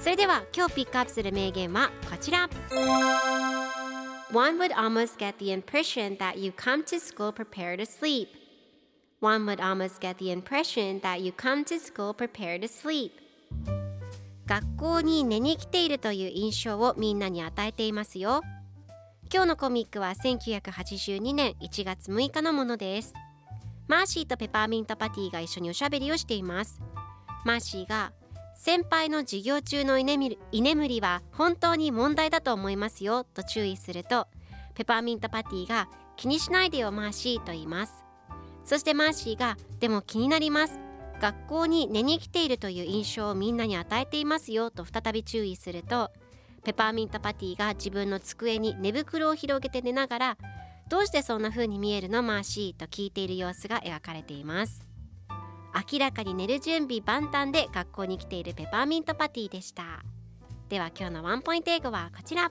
それでは今日ピックアップする名言はこちら One would almost get the impression that you come to school prepared to sleep One would almost get the impression that you come to school prepared to sleep 学校に寝に来ているという印象をみんなに与えていますよ今日のコミックは1982年1月6日のものですマーシーとペパーミントパティが一緒におしゃべりをしていますマーシーが先輩の授業中の居眠り居眠りは本当に問題だと思いますよと注意するとペパーミントパティが気にしないでよマーシーと言います。そしてマーシーがでも気になります。学校に寝に来ているという印象をみんなに与えていますよと再び注意するとペパーミントパティが自分の机に寝袋を広げて寝ながらどうしてそんな風に見えるのマーシーと聞いている様子が描かれています。明らかに寝る準備万端で学校に来ているペパーミントパティでした。では今日のワンポイント英語はこちら。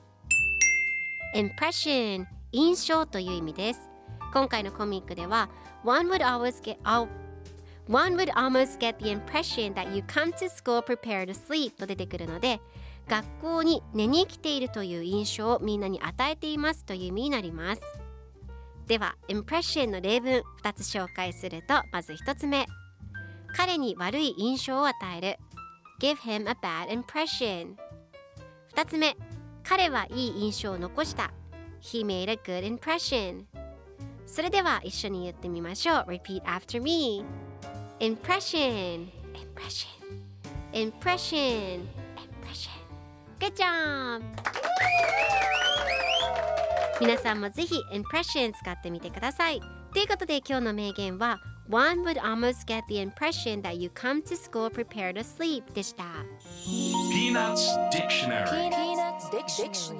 Impression 印象という意味です。今回のコミックでは One would always get out One would almost get the impression that you come to school prepared to sleep と出てくるので学校に寝に来ているという印象をみんなに与えていますという意味になります。では impression の例文2つ紹介するとまず1つ目。彼に悪い印象を与える give him a bad impression 2つ目彼はいい印象を残した he made a good impression それでは一緒に言ってみましょう repeat after me impression impression impression impression good job 皆さんもぜひ impression 使ってみてくださいということで今日の名言は One would almost get the impression that you come to school prepared to sleep でした Peanuts Dictionary Peanuts Dictionary